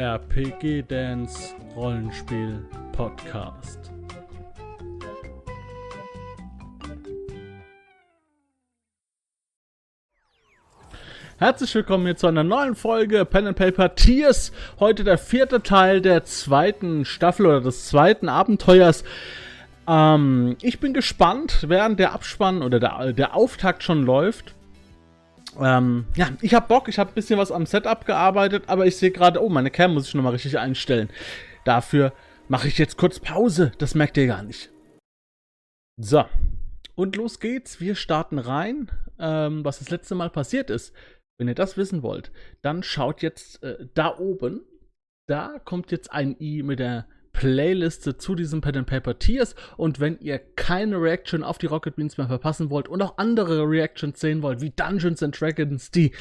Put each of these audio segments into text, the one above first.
RPG Dance Rollenspiel Podcast. Herzlich willkommen hier zu einer neuen Folge Pen and Paper Tears. Heute der vierte Teil der zweiten Staffel oder des zweiten Abenteuers. Ähm, ich bin gespannt, während der Abspann oder der, der Auftakt schon läuft. Ähm, ja, ich habe Bock, ich habe ein bisschen was am Setup gearbeitet, aber ich sehe gerade, oh, meine Cam muss ich nochmal richtig einstellen. Dafür mache ich jetzt kurz Pause, das merkt ihr gar nicht. So, und los geht's, wir starten rein. Ähm, was das letzte Mal passiert ist, wenn ihr das wissen wollt, dann schaut jetzt äh, da oben. Da kommt jetzt ein i mit der Playliste zu diesem Pen and Paper Tears. Und wenn ihr keine Reaction auf die Rocket Beans mehr verpassen wollt und auch andere Reactions sehen wollt, wie Dungeons and Dragons, die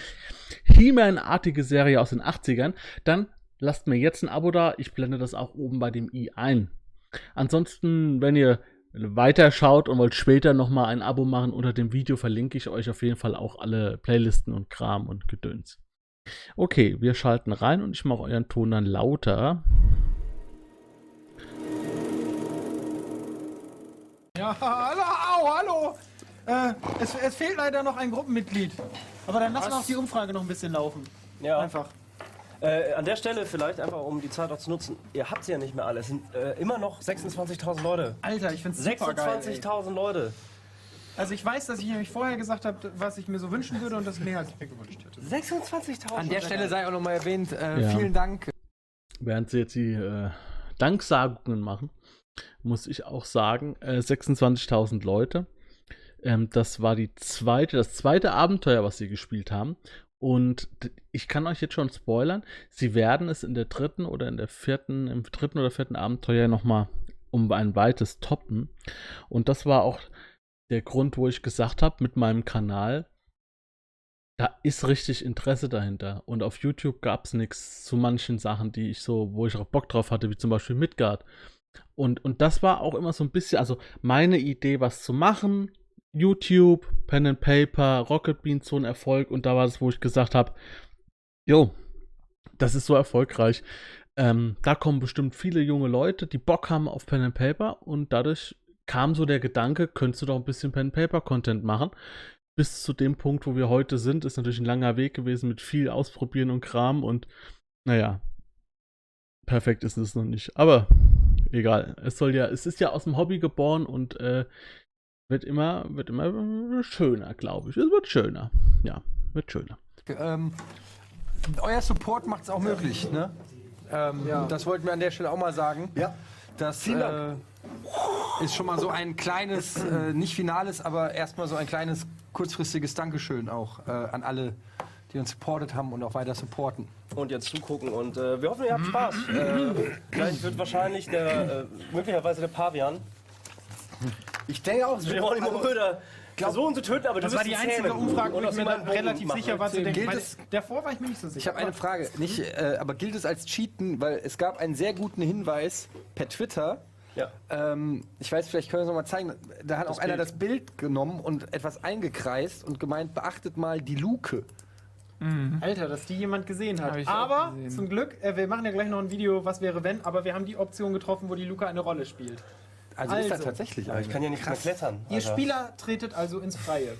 He-Man-artige Serie aus den 80ern, dann lasst mir jetzt ein Abo da. Ich blende das auch oben bei dem i ein. Ansonsten, wenn ihr weiterschaut und wollt später nochmal ein Abo machen, unter dem Video verlinke ich euch auf jeden Fall auch alle Playlisten und Kram und Gedöns. Okay, wir schalten rein und ich mache euren Ton dann lauter. Ja, hallo, au, hallo. Äh, es, es fehlt leider noch ein Gruppenmitglied. Aber dann lassen wir auch die Umfrage noch ein bisschen laufen. Ja. Einfach. Äh, an der Stelle vielleicht einfach, um die Zeit auch zu nutzen, ihr habt sie ja nicht mehr alle. Es sind äh, immer noch 26.000 Leute. Alter, ich find's super geil. ey. 26.000 Leute. Also ich weiß, dass ich nämlich vorher gesagt habe, was ich mir so wünschen würde und das mehr als ich mir gewünscht hätte. 26.000. An der Stelle sei auch nochmal erwähnt, äh, Ja. vielen Dank. Während sie jetzt die äh, Danksagungen machen, muss ich auch sagen, äh, 26.000 Leute. Ähm, das war die zweite, das zweite Abenteuer, was sie gespielt haben. Und ich kann euch jetzt schon spoilern, sie werden es in der dritten oder in der vierten, im dritten oder vierten Abenteuer nochmal um ein weites toppen. Und das war auch der Grund, wo ich gesagt habe, mit meinem Kanal, da ist richtig Interesse dahinter. Und auf YouTube gab es nichts zu manchen Sachen, die ich so, wo ich auch Bock drauf hatte, wie zum Beispiel Midgard. Und, und das war auch immer so ein bisschen, also meine Idee, was zu machen. YouTube, Pen and Paper, Rocket Beans, so ein Erfolg. Und da war das, wo ich gesagt habe, jo, das ist so erfolgreich. Ähm, da kommen bestimmt viele junge Leute, die Bock haben auf Pen and Paper. Und dadurch kam so der Gedanke, könntest du doch ein bisschen Pen and Paper Content machen bis zu dem Punkt, wo wir heute sind, ist natürlich ein langer Weg gewesen mit viel Ausprobieren und Kram und naja, perfekt ist es noch nicht. Aber egal, es soll ja, es ist ja aus dem Hobby geboren und äh, wird immer, wird immer schöner, glaube ich. Es wird schöner. Ja, wird schöner. Ähm, euer Support macht es auch möglich, ne? Ähm, Ja. Das wollten wir an der Stelle auch mal sagen. Ja. Das äh, ist schon mal so ein kleines, äh, nicht finales, aber erstmal so ein kleines kurzfristiges Dankeschön auch äh, an alle, die uns supportet haben und auch weiter supporten. Und jetzt zugucken und äh, wir hoffen, ihr habt Spaß. äh, gleich wird wahrscheinlich der, äh, möglicherweise der Pavian, Ich denke auch, es wird Geronimo Röder, versuchen zu töten, aber Das du war die einzige Umfrage, wo und ich mir dann relativ machen. sicher war. Zu denken. Gilt Meine, es- davor war ich mir nicht so sicher. Ich habe eine Frage, nicht, äh, aber gilt es als Cheaten, weil es gab einen sehr guten Hinweis per Twitter. Ja. Ähm, ich weiß, vielleicht können wir es nochmal zeigen. Da hat auch einer Bild. das Bild genommen und etwas eingekreist und gemeint, beachtet mal die Luke. Alter, dass die jemand gesehen hat. Aber gesehen. zum Glück, äh, wir machen ja gleich noch ein Video, was wäre wenn, aber wir haben die Option getroffen, wo die Luca eine Rolle spielt. Also, ist da Also. tatsächlich Aber ich kann ja nicht mehr klettern. Ihr Alter. Spieler tretet also ins Freie.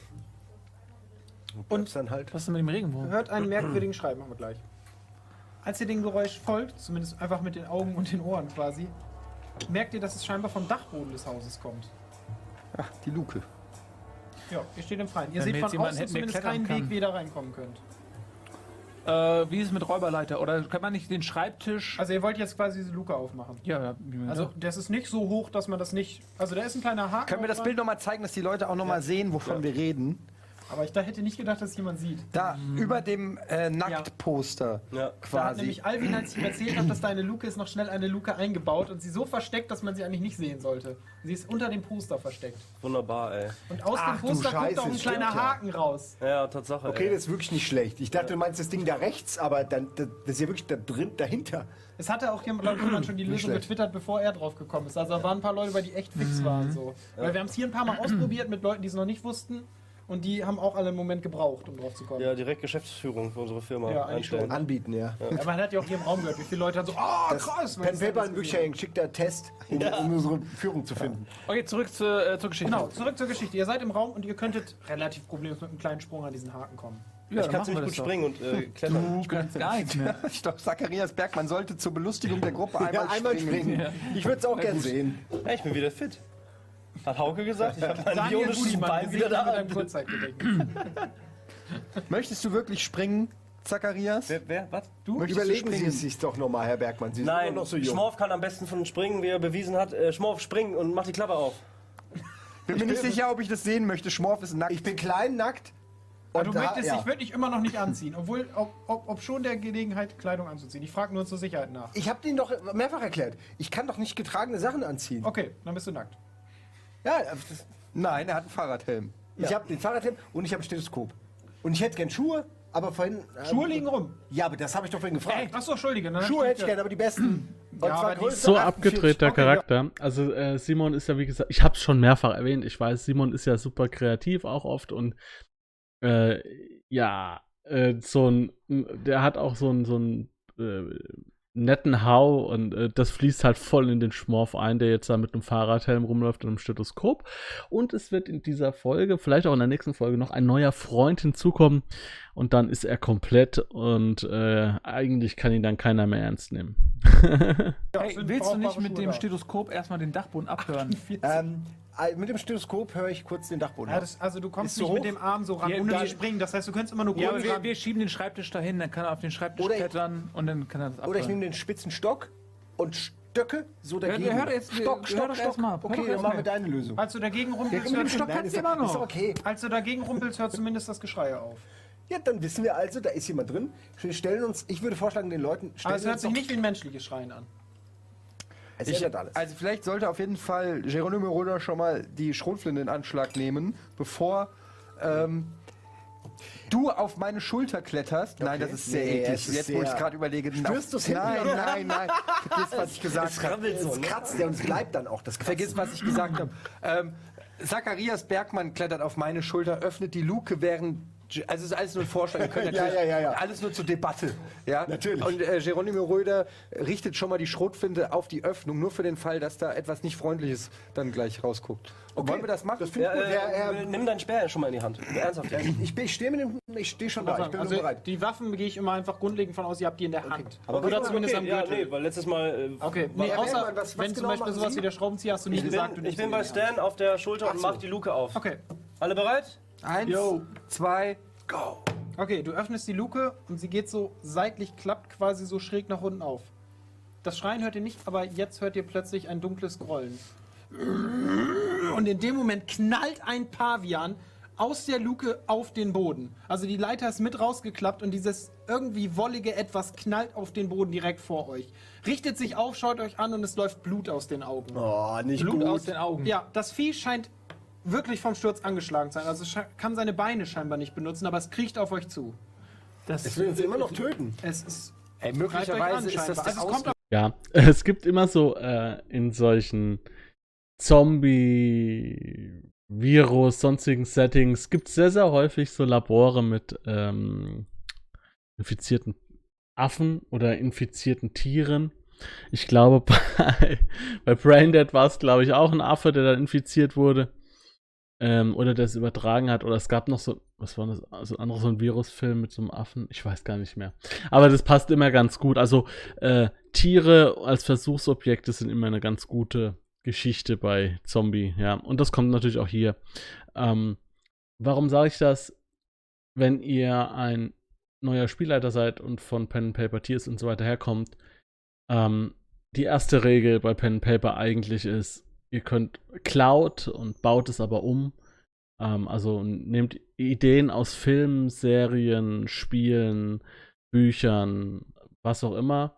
und dann halt. Was ist denn mit dem Regenwurm? Hört einen merkwürdigen Schrei, machen wir gleich. Als ihr dem Geräusch folgt, zumindest einfach mit den Augen und den Ohren quasi, merkt ihr, dass es scheinbar vom Dachboden des Hauses kommt. Ach, die Luke. Ja, ihr steht im Freien. Ihr Wenn seht von außen zumindest keinen Weg, kann. wie ihr da reinkommen könnt. Äh, wie ist es mit Räuberleiter? Oder kann man nicht den Schreibtisch. Also ihr wollt jetzt quasi diese Luke aufmachen. ja, ja. Also das ist nicht so hoch, dass man das nicht... Also da ist ein kleiner Haken. Können wir das Bild nochmal zeigen, dass die Leute auch nochmal sehen, wovon wir reden? Aber ich da hätte nicht gedacht, dass jemand sieht. Da, über dem äh, Nacktposter Ja. Da hat quasi. nämlich Alvin, als ich ihm erzählt habe, dass da eine Luke ist, noch schnell eine Luke eingebaut und sie so versteckt, dass man sie eigentlich nicht sehen sollte. Sie ist unter dem Poster versteckt. Wunderbar, ey. Und aus Ach dem Poster kommt Scheiße, auch ein stimmt kleiner ja. Haken raus. Ja, Tatsache. Okay, ey. das ist wirklich nicht schlecht. Ich dachte, du meinst das Ding da rechts, aber dann, das ist ja wirklich da drin, dahinter. Es hatte auch jemand, glaub ich, schon die Lösung schlecht. getwittert, bevor er drauf gekommen ist. Also da waren ein paar Leute bei, die echt fix waren. So. Weil wir haben es hier ein paar Mal ausprobiert mit Leuten, die es noch nicht wussten. Und die haben auch alle einen Moment gebraucht, um drauf zu kommen. Ja, direkt Geschäftsführung für unsere Firma Ja, einstellen. Anbieten, ja. Ja, man hat ja auch hier im Raum gehört, wie viele Leute dann so, ah, krass. Pen Paper in wirklich ein geschickter Test, um, um unsere Führung zu finden. Okay, zurück zu, äh, zur Geschichte. Genau, zurück zur Geschichte. Ihr seid im Raum und ihr könntet relativ problemlos mit einem kleinen Sprung an diesen Haken kommen. Ja, Ich kann machen ziemlich wir gut das doch. springen und äh, klettern. Du kannst gar nichts mehr. Ich glaube, Zacharias Bergmann sollte zur Belustigung der Gruppe einmal, Ja, einmal springen. springen. Ich würde es auch gern sehen. Ja, ich bin wieder fit. Hat Hauke gesagt, ich habe meinen bionischen Bein wieder da. mit einem Kurzzeitgedächtnis. Möchtest du wirklich springen, Zacharias? Wer, wer, was? Du? Möchtest Überlegen du Sie springen? es sich doch nochmal, Herr Bergmann. Sie Nein, noch so jung. Schmorf kann am besten von springen, wie er bewiesen hat. Äh, Schmorf, spring und mach die Klappe auf. Bin mir nicht sicher, ob ich das sehen möchte. Schmorf ist nackt. Ich bin klein, nackt. Aber du da- möchtest ja. dich wirklich immer noch nicht anziehen, obwohl, ob, ob, ob schon der Gelegenheit, Kleidung anzuziehen. Ich frage nur zur Sicherheit nach. Ich habe Ihnen doch mehrfach erklärt. Ich kann doch nicht getragene Sachen anziehen. Okay, dann bist du nackt. Ja, das, Nein, er hat einen Fahrradhelm. ich habe den Fahrradhelm und ich habe ein Stethoskop. Und ich hätte gern Schuhe, aber vorhin. ähm, Schuhe liegen rum. Ja, aber das habe ich doch vorhin gefragt. Achso, Entschuldige. Dann Schuhe hätte ich gern, aber die besten. Und Ja, aber die- Größe so 48. abgedrehter Okay, ja. Charakter. Also äh, Simon ist ja, wie gesagt, ich habe es schon mehrfach erwähnt. Ich weiß, Simon ist ja super kreativ auch oft und äh, ja, äh, so ein, der hat auch so ein, so ein äh, netten Hau und äh, das fließt halt voll in den Schmorf ein, der jetzt da mit einem Fahrradhelm rumläuft und einem Stethoskop. Und es wird in dieser Folge, vielleicht auch in der nächsten Folge, noch ein neuer Freund hinzukommen und dann ist er komplett und äh, eigentlich kann ihn dann keiner mehr ernst nehmen. Hey, willst du nicht mit dem. Stethoskop erstmal den Dachboden abhören? Ähm, äh, mit dem Stethoskop höre ich kurz den Dachboden. Ja, ab. das, also du kommst nicht so mit dem Arm so ran, Ja, ohne zu springen. Das heißt, du könntest immer nur Ja, wir, wir schieben den Schreibtisch dahin, dann kann er auf den Schreibtisch Oder ich- klettern und dann kann er das abhören. Oder ich nehme den spitzen Stock und stöcke so dagegen. hör doch jetzt- Stock, hör Stock, doch Stock. erst mal. Hör Okay, dann machen wir deine Lösung. Als du dagegen Ja, rumpelst, mit dem hört, Stock Nein, kannst ist du immer noch. Ist okay. als du dagegen rumpelst, hört zumindest das Geschrei auf. Ja, dann wissen wir also, da ist jemand drin. Wir stellen uns, ich würde vorschlagen, den Leuten, stellen Aber es hört sich nicht wie ein menschliches Schreien an. Es Ich, ändert alles. also vielleicht sollte auf jeden Fall Geronimo Roder schon mal die Schrotflinte in Anschlag nehmen, bevor ähm, du auf meine Schulter kletterst. Nein, das ist sehr Nee, eklig. es ist Jetzt, wo ich es gerade überlege. Spürst du's hinten Nein, oder? nein, nein. Vergiss, was ich gesagt habe. krabbelt so, es ne? kratzt ja und es bleibt dann auch. Das Vergiss, was ich gesagt habe. Ähm, Zacharias Bergmann klettert auf meine Schulter, öffnet die Luke, während. Also es ist alles nur ein Vorschlag. Wir können Ja, natürlich ja, ja, ja. Alles nur zur Debatte. Ja? Natürlich. Und äh, Geronimo Röder richtet schon mal die Schrotflinte auf die Öffnung, nur für den Fall, dass da etwas nicht Freundliches dann gleich rausguckt. Wollen wir das machen? Das Ja, ich gut. äh, Ja, äh, ja, nimm deinen Speer schon mal in die Hand. Ernsthaft. ja, ich, bin- ich stehe mit dem, ich stehe schon da. Ich bin also, bereit. die Waffen gehe ich immer einfach grundlegend von aus, ihr habt die in der Hand. Aber Oder okay, zumindest okay, am ja, Gürtel. nee, weil letztes Mal. Äh, Okay, nee, Ja, außer Bergmann, was- was wenn genau zum Beispiel sowas Sie? wie der Schraubenzieher hast du nicht ich gesagt, bin, ich bin bei. Stan auf der Schulter und mach die Luke auf. Okay. Alle bereit? Eins, Yo. zwei, go. Okay, du öffnest die Luke und sie geht so seitlich, klappt quasi so schräg nach unten auf. Das Schreien hört ihr nicht, aber jetzt hört ihr plötzlich ein dunkles Grollen. Und in dem Moment knallt ein Pavian aus der Luke auf den Boden. Also die Leiter ist mit rausgeklappt und dieses irgendwie wollige Etwas knallt auf den Boden direkt vor euch. Richtet sich auf, schaut euch an und es läuft Blut aus den Augen. Oh, nicht Blut gut. aus den Augen. Ja, das Vieh scheint wirklich vom Sturz angeschlagen sein. Also kann seine Beine scheinbar nicht benutzen, aber es kriecht auf euch zu. Es will uns immer noch töten. Es ist. Ey, euch an möglicherweise ist das also es kommt Ja, es gibt immer so äh, in solchen Zombie, Virus, sonstigen Settings, gibt es sehr, sehr häufig so Labore mit ähm, infizierten Affen oder infizierten Tieren. Ich glaube, bei, bei Braindead war es, glaube ich, auch ein Affe, der dann infiziert wurde. Ähm, oder der es übertragen hat. Oder es gab noch so, was war das? Also ein anderer so ein Virusfilm mit so einem Affen. Ich weiß gar nicht mehr. Aber das passt immer ganz gut. Also äh, Tiere als Versuchsobjekte sind immer eine ganz gute Geschichte bei Zombie, ja. Und das kommt natürlich auch hier. Ähm, warum sage ich das? Wenn ihr ein neuer Spielleiter seid und von Pen Paper Tears und so weiter herkommt, ähm, die erste Regel bei Pen Paper eigentlich ist, ihr könnt klaut und baut es aber um. Ähm, also nehmt Ideen aus Filmen, Serien, Spielen, Büchern, was auch immer.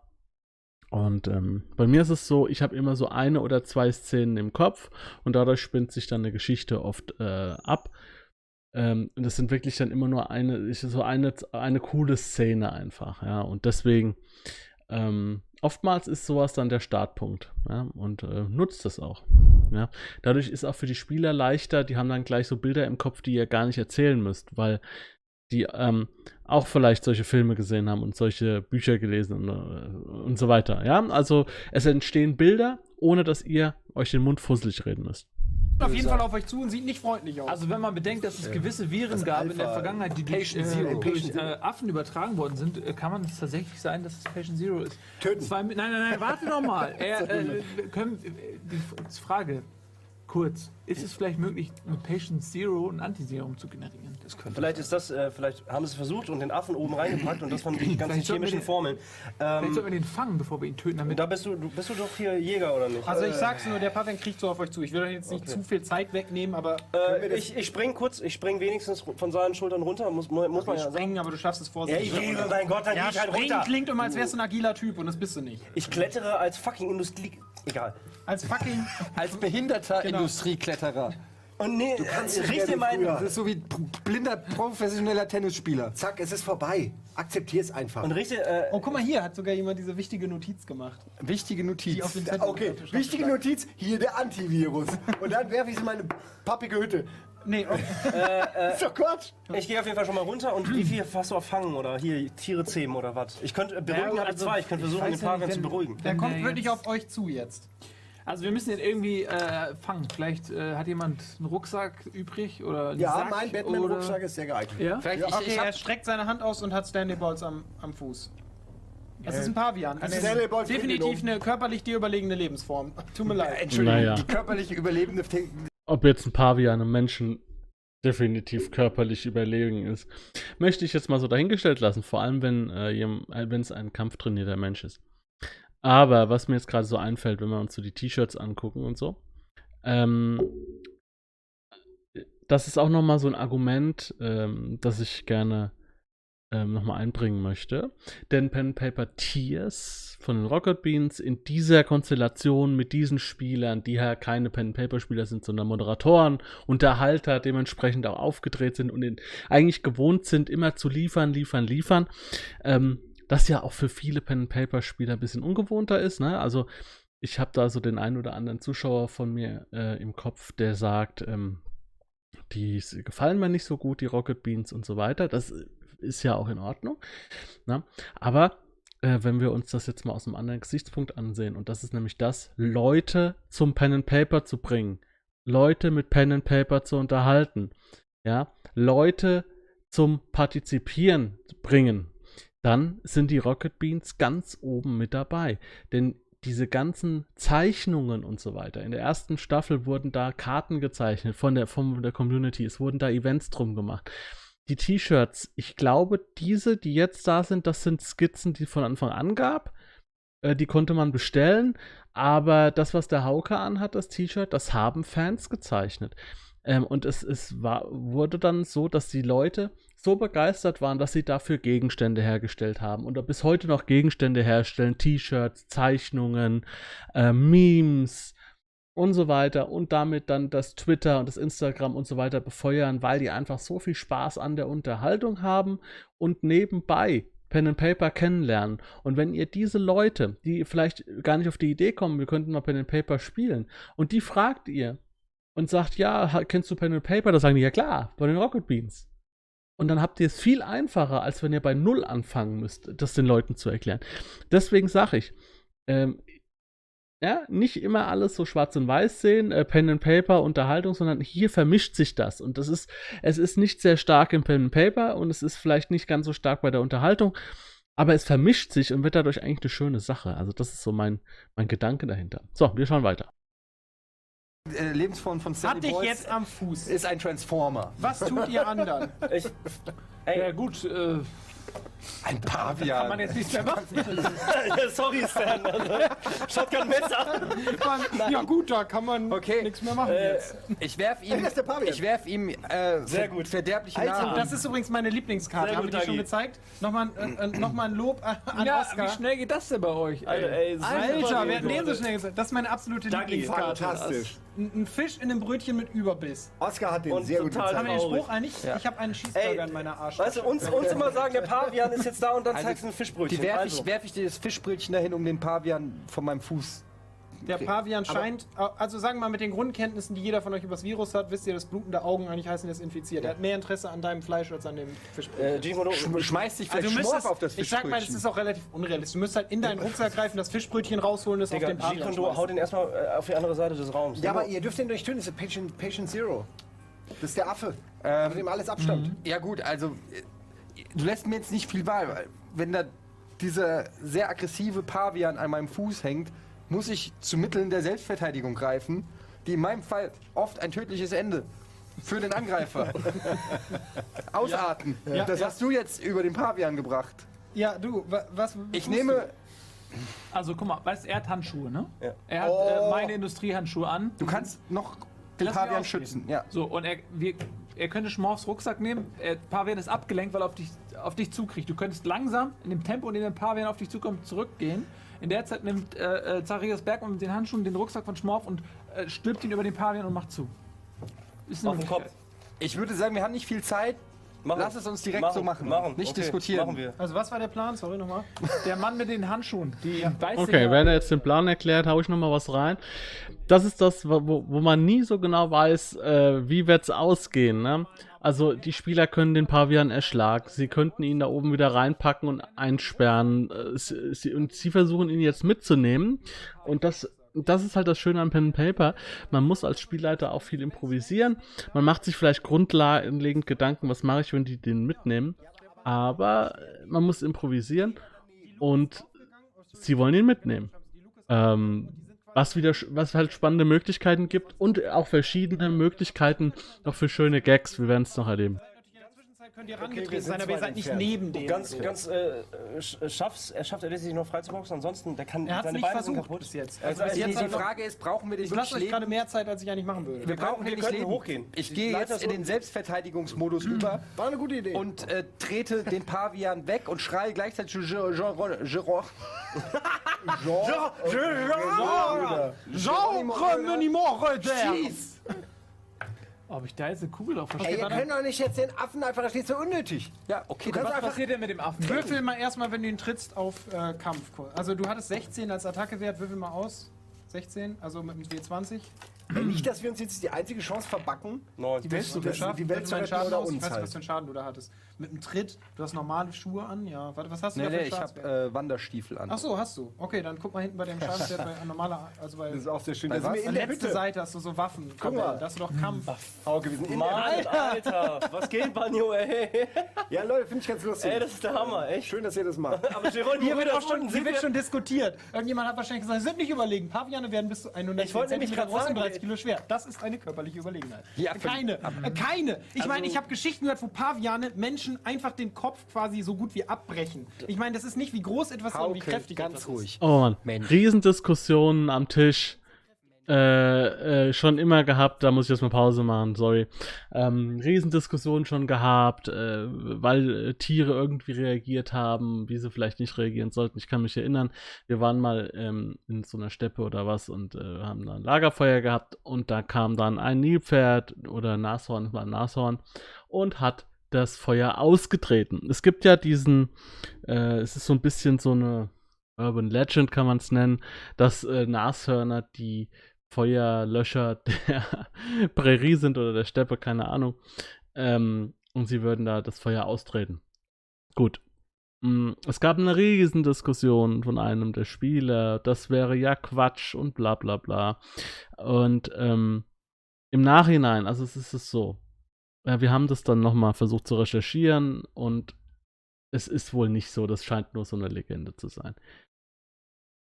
Und ähm, bei mir ist es so, ich habe immer so eine oder zwei Szenen im Kopf und dadurch spinnt sich dann eine Geschichte oft äh, ab. Ähm, und das sind wirklich dann immer nur eine, so eine, eine coole Szene einfach, ja. Und deswegen ähm, oftmals ist sowas dann der Startpunkt ja, und äh, nutzt das auch. Ja. Dadurch ist auch für die Spieler leichter, die haben dann gleich so Bilder im Kopf, die ihr gar nicht erzählen müsst, weil die ähm, auch vielleicht solche Filme gesehen haben und solche Bücher gelesen und, äh, und so weiter. Ja, also es entstehen Bilder, ohne dass ihr euch den Mund fusselig reden müsst. Auf jeden Fall auf euch zu und sieht nicht freundlich aus. Also wenn man bedenkt, dass es gewisse Viren gab in der Alpha- Vergangenheit, die durch, Patient äh, Zero. durch äh, Affen übertragen worden sind, äh, kann man es tatsächlich sein, dass es Patient Zero ist. Töten. Zwei, nein, nein, nein, warte doch mal. Er, äh, können, äh, die Frage, kurz, ist es vielleicht möglich, mit Patient Zero ein Antiserum zu generieren? Das könnte Vielleicht ist das, äh, vielleicht haben sie es versucht und den Affen oben reingepackt und das waren die ganzen Vielleicht chemischen den- Formeln. Vielleicht Ähm, sollten wir den fangen, bevor wir ihn töten, damit da bist du, du, bist du doch hier Jäger oder nicht? Also ich sag's nur, der Pavian kriegt so auf euch zu. Ich will euch jetzt nicht zu viel Zeit wegnehmen, aber Äh, ich, ich spring kurz, ich spring wenigstens von seinen Schultern runter, muss, muss man wir ja sagen. springen, aber du schaffst es Ja, vorsichtig. ich liebe, mein Gott, dann Ja, ich halt runter. klingt immer, als wärst du ein agiler Typ und das bist du nicht. Ich klettere als fucking Industrie... Egal. Als fucking... Als behinderter Genau. Industriekletterer. Und nee, kannst äh, wie meinen... Das ist so wie blinder professioneller Tennisspieler. Zack, es ist vorbei. Akzeptier's einfach. Und riech dir... Äh, Oh, guck mal hier, hat sogar jemand diese wichtige Notiz gemacht. Wichtige Notiz. Die auf dem Zettel Okay, wichtige Notiz, hier der Antivirus. Und dann werfe ich sie in meine pappige Hütte. Nee, okay. ist doch Quatsch. ich gehe auf jeden Fall schon mal runter und wie viel hast du auf Fangen oder hier Tiere zähmen oder was? Ich könnte, äh, beruhigen Ja, habe ich also, zwei, ich könnte ich versuchen, weiß den ja Pavian nicht, zu beruhigen. Der kommt der wirklich jetzt- auf euch zu jetzt. Also wir müssen ihn irgendwie äh, fangen. Vielleicht äh, hat jemand einen Rucksack übrig oder einen Ja, Sack mein Batman-Rucksack ist sehr geeignet. Ja? Vielleicht ich, Okay, ich er streckt seine Hand aus und hat Stanley Balls am, am Fuß. Es ist ein Pavian. Es ist Stanley Balls definitiv eine körperlich dir überlegene Lebensform. Tut mir leid. Entschuldigung, Naja. die körperliche überlebende Ob jetzt ein Pavian einem Menschen definitiv körperlich überlegen ist, möchte ich jetzt mal so dahingestellt lassen, vor allem wenn äh, jem- äh, es ein kampftrainierter Mensch ist. Aber was mir jetzt gerade so einfällt, wenn wir uns so die T-Shirts angucken und so, ähm, das ist auch nochmal so ein Argument, ähm, das ich gerne ähm, nochmal einbringen möchte. Denn Pen Paper Tears von den Rocket Beans in dieser Konstellation mit diesen Spielern, die ja keine Pen Paper Spieler sind, sondern Moderatoren, Unterhalter, dementsprechend auch aufgedreht sind und eigentlich gewohnt sind, immer zu liefern, liefern, liefern. Ähm, das ja auch für viele Pen Paper Spieler ein bisschen ungewohnter ist. Ne? Also ich habe da so den einen oder anderen Zuschauer von mir äh, im Kopf, der sagt, ähm, die gefallen mir nicht so gut, die Rocket Beans und so weiter. Das ist ja auch in Ordnung. Ne? Aber äh, wenn wir uns das jetzt mal aus einem anderen Gesichtspunkt ansehen, und das ist nämlich das, Leute zum Pen and Paper zu bringen, Leute mit Pen and Paper zu unterhalten, ja, Leute zum Partizipieren bringen, dann sind die Rocket Beans ganz oben mit dabei. Denn diese ganzen Zeichnungen und so weiter. In der ersten Staffel wurden da Karten gezeichnet von der, von der Community. Es wurden da Events drum gemacht. Die T-Shirts, ich glaube, diese, die jetzt da sind, das sind Skizzen, die von Anfang an gab. Äh, die konnte man bestellen. Aber das, was der Hauke anhat, das T-Shirt, das haben Fans gezeichnet. Ähm, und es, es war, wurde dann so, dass die Leute so begeistert waren, dass sie dafür Gegenstände hergestellt haben und bis heute noch Gegenstände herstellen, T-Shirts, Zeichnungen, äh, Memes und so weiter und damit dann das Twitter und das Instagram und so weiter befeuern, weil die einfach so viel Spaß an der Unterhaltung haben und nebenbei Pen and Paper kennenlernen. Und wenn ihr diese Leute, die vielleicht gar nicht auf die Idee kommen, wir könnten mal Pen and Paper spielen, und die fragt ihr und sagt, ja, kennst du Pen and Paper? Da sagen die, ja klar, bei den Rocket Beans. Und dann habt ihr es viel einfacher, als wenn ihr bei Null anfangen müsst, das den Leuten zu erklären. Deswegen sage ich, ähm, ja, nicht immer alles so schwarz und weiß sehen, äh, Pen and Paper, Unterhaltung, sondern hier vermischt sich das. Und das ist, es ist nicht sehr stark im Pen and Paper und es ist vielleicht nicht ganz so stark bei der Unterhaltung, aber es vermischt sich und wird dadurch eigentlich eine schöne Sache. Also das ist so mein, mein Gedanke dahinter. So, wir schauen weiter. äh, Lebensform von Stanley Hat dich Boyce jetzt am Fuß. ist ein Transformer. Was tut ihr anderen? Ich, ey, Ja gut, äh, Ein kann man Pavian. jetzt nichts mehr machen. sorry Stan, also, Shotgun-Messer. ja gut, da kann man Okay. nichts mehr machen Äh, jetzt. Ich werf ihm, Das ist der Pavian. ich werf ihm äh, Sehr gut. verderbliche Nahrung. Das ist übrigens meine Lieblingskarte. Haben wir die schon gezeigt? Nochmal, äh, äh, noch mal ein Lob an Ja, Oscar. wie schnell geht das denn bei euch? Alter, ey, Alter, super wer hat den so schnell gesagt? Das ist meine absolute Dagi, Lieblingskarte. Fantastisch. Ein, Fisch in einem Brötchen mit Überbiss. Oscar hat den Und sehr gut total Haben gezeigt. wir den. Spruch eigentlich? Ja. Ich habe einen Cheeseburger Ey, in meiner verarscht. Weißt du, uns, uns immer sagen, der Pavian ist jetzt da und dann Also, zeigst du ein Fischbrötchen. Die werfe also. ich, werf ich dir das Fischbrötchen dahin, um den Pavian von meinem Fuß. Der Pavian scheint, also sagen wir mal mit den Grundkenntnissen, die jeder von euch über das Virus hat, wisst ihr, dass blutende Augen eigentlich heißen, er ist infiziert. Er hat mehr Interesse an deinem Fleisch als an dem Fischbrötchen. Äh, Gino, Sch schmeißt dich vielleicht Also du Schmorf müsstest, auf das ich sag mal, das Fischbrötchen. ist auch relativ unrealistisch. Du müsst halt in deinen Rucksack greifen, das Fischbrötchen rausholen, das Digga, auf den Pavian Gino, hau schmeißen. den erstmal äh, auf die andere Seite des Raums. Ja, aber ihr dürft den nicht töten, das ist Patient, Patient Zero. Das ist der Affe. Ähm, von dem alles abstammt. Ja gut, also äh, du lässt mir jetzt nicht viel Wahl. weil Wenn da dieser sehr aggressive Pavian an meinem Fuß hängt, muss ich zu Mitteln der Selbstverteidigung greifen, die in meinem Fall oft ein tödliches Ende für den Angreifer ausarten. Ja, das ja. hast du jetzt über den Pavian gebracht. Ja, du, wa- was. Ich nehme, Also guck mal, weißt du, er hat Handschuhe, ne? Ja. Er hat äh, meine Industriehandschuhe an. du kannst noch den Lass Pavian schützen. Ja. So, und er, wir, er könnte Schmorfs Rucksack nehmen. Er, Pavian ist abgelenkt, weil er auf dich, auf dich zukriegt. Du könntest langsam, in dem Tempo, in dem der Pavian auf dich zukommt, zurückgehen. In der Zeit nimmt äh, äh, Zacharias Bergmann mit den Handschuhen den Rucksack von Schmorf und äh, stülpt ihn über den Pavian und macht zu. Ist eine Auf den Kopf. Ich würde sagen, wir haben nicht viel Zeit. Machen. Lass es uns direkt Machen, so machen. machen. Nicht Okay, diskutieren. Machen wir. Also, was war der Plan? Sorry nochmal. Der Mann mit den Handschuhen, die weiß Okay, wenn er jetzt den Plan erklärt, hau ich noch mal was rein. Das ist das, wo, wo- man nie so genau weiß, äh, wie wird's ausgehen. Ne? Also die Spieler können den Pavian erschlagen. Sie könnten ihn da oben wieder reinpacken und einsperren. Äh, sie, sie, und sie versuchen ihn jetzt mitzunehmen. Und das, das ist halt das Schöne an Pen and Paper. Man muss als Spielleiter auch viel improvisieren. Man macht sich vielleicht grundlegend Gedanken, was mache ich, wenn die den mitnehmen. Aber äh, man muss improvisieren und sie wollen ihn mitnehmen. Ähm, was wieder, was halt spannende Möglichkeiten gibt und auch verschiedene Möglichkeiten noch für schöne Gags. Wir werden es noch erleben. Könnt ihr wir rangetreten sind sein, aber ihr seid nicht entfernt. neben dem. Ganz, ganz, äh, sch- schaff's, er schafft er sich noch freizuboxen, ansonsten, der kann, er hat es seine nicht Beine sind versucht kaputt. bis jetzt. Also, bis die- jetzt Die, die Frage ist, brauchen wir den Du lasst euch nicht gerade leben? mehr Zeit, als ich eigentlich machen würde. Wir brauchen wir den nicht könnten leben. hochgehen. Ich gehe Leiter jetzt in den Selbstverteidigungsmodus über War eine gute Idee. und äh, trete den Pavian weg und schreie gleichzeitig Jean, Jean, Jean, Schieß! Ob ich da jetzt eine Kugel drauf Ey, ihr könnt doch nicht jetzt den Affen einfach, das steht so unnötig. Ja, okay, Du kannst Was einfach. passiert denn mit dem Affen? Würfel mal erstmal, wenn du ihn trittst, auf äh, Kampf. Also du hattest 16 als Attackewert, würfel mal aus. 16, also mit dem W20. Ey, nicht, dass wir uns jetzt die einzige Chance verbacken. Neun. Die Welt zu die Welt zu retten Schaden oder aus. Ich uns weiß nicht, halt. was für einen Schaden du da hattest. Mit dem Tritt, du hast normale Schuhe an, ja. Warte, was hast du Nee, da für nee, ich habe äh, Wanderstiefel an. Ach so, hast du. Okay, dann guck mal hinten bei dem Schadenswert bei normaler, also bei Das ist auch sehr schön. Wir in der letzten. Seite hast du so Waffen. Guck mal. Da hast du doch Kampf. Hauke, wir sind in der Mann, Alter, was geht, Banjo, ey? Ja, Leute, finde ich ganz lustig. Ey, das ist der Hammer, echt. Schön, dass ihr das macht. Aber Geron, Hier wird, wieder auch schon, hier wird schon diskutiert. Irgendjemand hat wahrscheinlich gesagt, sind nicht überlegen. Paviane werden bis zu 100 Ich wollte nämlich und sagen, 30 Kilo schwer. Das ist eine körperliche Überlegenheit. Ja, keine, äh, keine. Ich meine, Also- ich habe Geschichten gehört, wo Paviane Menschen einfach den Kopf quasi so gut wie abbrechen. Ich meine, das ist nicht wie groß etwas, sondern wie kräftig ganz etwas ruhig. Oh Mann. Mensch. Riesendiskussionen am Tisch. Äh, äh, schon immer gehabt, da muss ich jetzt mal Pause machen, sorry. Ähm, Riesendiskussionen schon gehabt, äh, weil äh, Tiere irgendwie reagiert haben, wie sie vielleicht nicht reagieren sollten. Ich kann mich erinnern, wir waren mal ähm, in so einer Steppe oder was und haben da ein Lagerfeuer gehabt und da kam dann ein Nilpferd oder ein Nashorn, es war ein Nashorn und hat das Feuer ausgetreten. Es gibt ja diesen, es ist so ein bisschen so eine Urban Legend kann man es nennen, dass Nashörner die Feuerlöscher der Prärie sind oder der Steppe, keine Ahnung. Ähm, und sie würden da das Feuer austreten. Gut. Mm, Es gab eine Riesendiskussion von einem der Spieler, das wäre ja Quatsch und bla bla bla. Und ähm, im Nachhinein, also es ist es so, äh, wir haben das dann nochmal versucht zu recherchieren und es ist wohl nicht so, das scheint nur so eine Legende zu sein.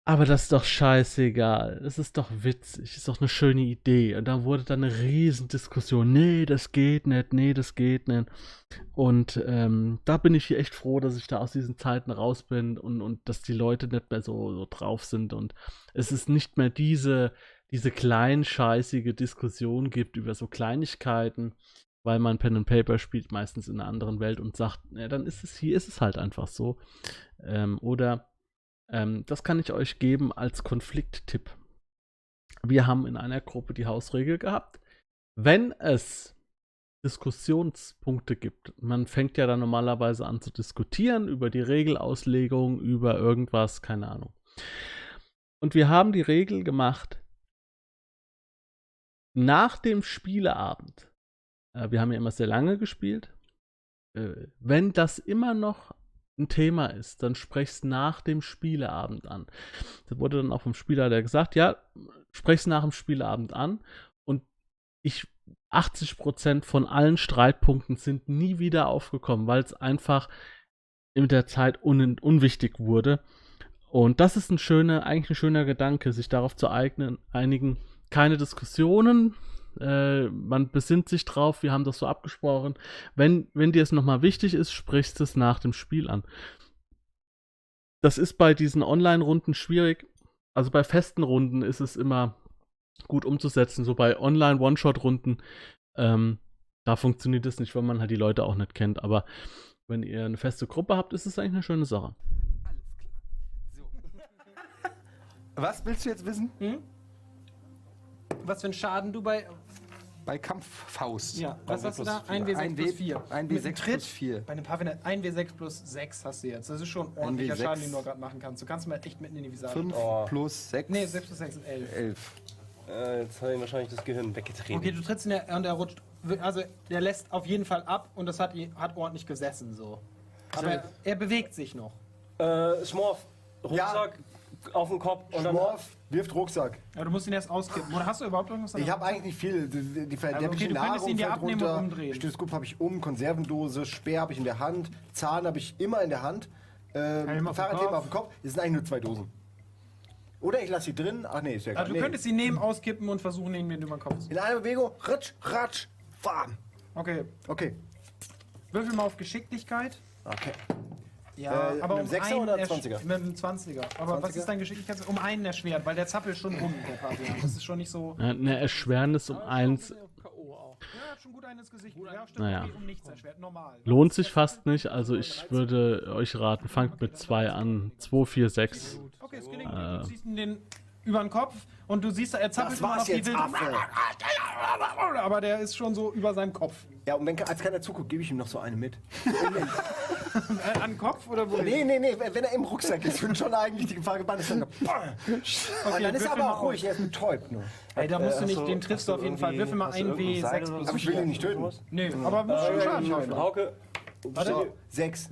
Aber das ist doch scheißegal. Es ist doch witzig. Ist doch eine schöne Idee. Und da wurde dann eine Riesendiskussion. Nee, das geht nicht. Nee, das geht nicht. Und ähm, da bin ich hier echt froh, dass ich da aus diesen Zeiten raus bin und, und dass die Leute nicht mehr so, so drauf sind. Und es ist nicht mehr diese, diese kleinscheißige Diskussion gibt über so Kleinigkeiten, weil man Pen and Paper spielt, meistens in einer anderen Welt und sagt, ja, dann ist es, hier ist es halt einfach so. Ähm, oder ähm, das kann ich euch geben als Konflikttipp. Wir haben in einer Gruppe die Hausregel gehabt. Wenn es Diskussionspunkte gibt. Man fängt ja dann normalerweise an zu diskutieren über die Regelauslegung, über irgendwas, keine Ahnung. Und wir haben die Regel gemacht, nach dem Spieleabend, äh, wir haben ja immer sehr lange gespielt, äh, wenn das immer noch ein Thema ist, dann sprech's nach dem Spieleabend an. Da wurde dann auch vom Spielleiter gesagt, ja, sprech's nach dem Spieleabend an. Und ich, 80% von allen Streitpunkten sind nie wieder aufgekommen, weil es einfach in der Zeit un unwichtig wurde. Und das ist ein schöner, eigentlich ein schöner Gedanke, sich darauf zu eignen, einigen, keine Diskussionen, äh, man besinnt sich drauf, wir haben das so abgesprochen. Wenn, wenn dir es nochmal wichtig ist, sprichst du es nach dem Spiel an. Das ist bei diesen Online-Runden schwierig. Also bei festen Runden ist es immer gut umzusetzen. So bei Online-One-Shot-Runden, ähm, da funktioniert es nicht, weil man halt die Leute auch nicht kennt. Aber wenn ihr eine feste Gruppe habt, ist es eigentlich eine schöne Sache. Was willst du jetzt wissen? Was für einen Schaden du bei. Bei Kampffaust. Ja, was hast du da? plus 1 W6 Ein plus W- 4. ein Mit W6 einem Tritt plus 4. Bei einem Pavian 1 W6 plus 6 hast du jetzt. Das ist schon ordentlicher W6. Schaden, den du gerade machen kannst. Du kannst mal echt mitten in die Visage. 5 Oh. plus 6. Nee, 6 plus 6 sind 11. 11. Äh, jetzt habe ich wahrscheinlich das Gehirn weggetreten. Okay, du trittst in der und er rutscht. Also der lässt auf jeden Fall ab und das hat, hat ordentlich gesessen so. Aber er, er bewegt sich noch. Äh, Schmorf, Rucksack auf den Kopf und dann. Schmorf wirft Rucksack. Aber du musst ihn erst auskippen. Oder hast du überhaupt irgendwas Ich habe eigentlich nicht viel. Die, die, der okay, du könntest ihn dir fällt abnehmen und umdrehen. Stethoskop habe ich um, Konservendose, Speer habe ich in der Hand, Zahn habe ich immer in der Hand. Ähm, auf dem Fahrradhelm Kopf. auf dem Kopf. Es sind eigentlich nur zwei Dosen. Oder ich lasse sie drin. Ach nee, ist ja egal. Also du nee. könntest ihn nehmen, auskippen und versuchen, ihn mir über den Kopf zu In einer Bewegung, ratsch, ratsch, bam. Okay. Okay. Würfel mal auf Geschicklichkeit. Okay. Ja, Äh, aber mit um einem Sechser einen oder 20er? Mit einem 20er. Aber was 20er? ist dein Geschicklichkeit? Um einen erschwert, weil der zappelt schon rum. Das ist schon nicht so. Ja, Eine Erschwernis um eins Ja, hat schon gut einen ins Gesicht. Ja, stimmt. Naja. Okay, um nichts erschwert. Normal. lohnt sich fast nicht. Also ich würde euch raten, fangt mit zwei an. 2, 4, 6. Okay, es gelingt. Äh. Du ziehst ihn den über den Kopf und du siehst, er zappelt Das immer war's jetzt, wild. Affe. Aber der ist schon so über seinem Kopf. Ja, und wenn als keiner zuguckt, gebe ich ihm noch so eine mit. Äh, an den Kopf oder wo? Nee, nee, nee, wenn er im Rucksack ist, wird schon eigentlich die Gefahr gebannt, ist dann. und dann ist er aber auch ruhig, er ist betäubt nur. Ey, da musst du Äh, nicht, hast den du- triffst du auf jeden du Fall. Würfel mal ein du irgendein Seil W6 oder plus so? Aber ich will ihn nicht töten. Nee, aber muss schon Schaden schaffen. Hauke, So, sechs.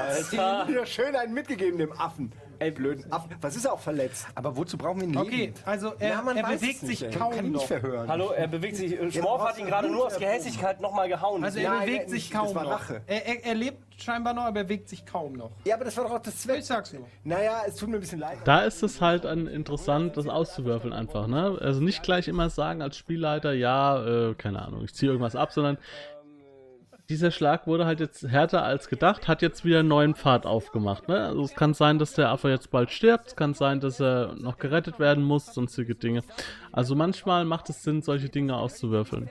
Alter. Wieder schön einen mitgegeben, dem Affen. Ey, blöden Affen. Was ist er auch verletzt? Aber wozu brauchen wir ihn Okay, lebend? also er, Ja, man er weiß bewegt es nicht, sich ey. kaum Kann ich noch. nicht verhören. Hallo, er bewegt sich. Schmorf hat ihn gerade nur aus Gehässigkeit nochmal gehauen. Also er Nein, bewegt nein, sich. Das kaum war noch. Rache. Er, er, er lebt scheinbar noch, aber er bewegt sich kaum noch. Ja, aber das war doch auch das Zweck. Ich sag's nur. Naja, es tut mir ein bisschen leid. Da ist es halt ein interessant, das auszuwürfeln einfach, ne? Also nicht gleich immer sagen als Spielleiter, ja, äh, keine Ahnung, ich ziehe irgendwas ab, sondern dieser Schlag wurde halt jetzt härter als gedacht, hat jetzt wieder einen neuen Pfad aufgemacht, ne? Also es kann sein, dass der Affe jetzt bald stirbt, es kann sein, dass er noch gerettet werden muss, sonstige Dinge. Also manchmal macht es Sinn, solche Dinge auszuwürfeln.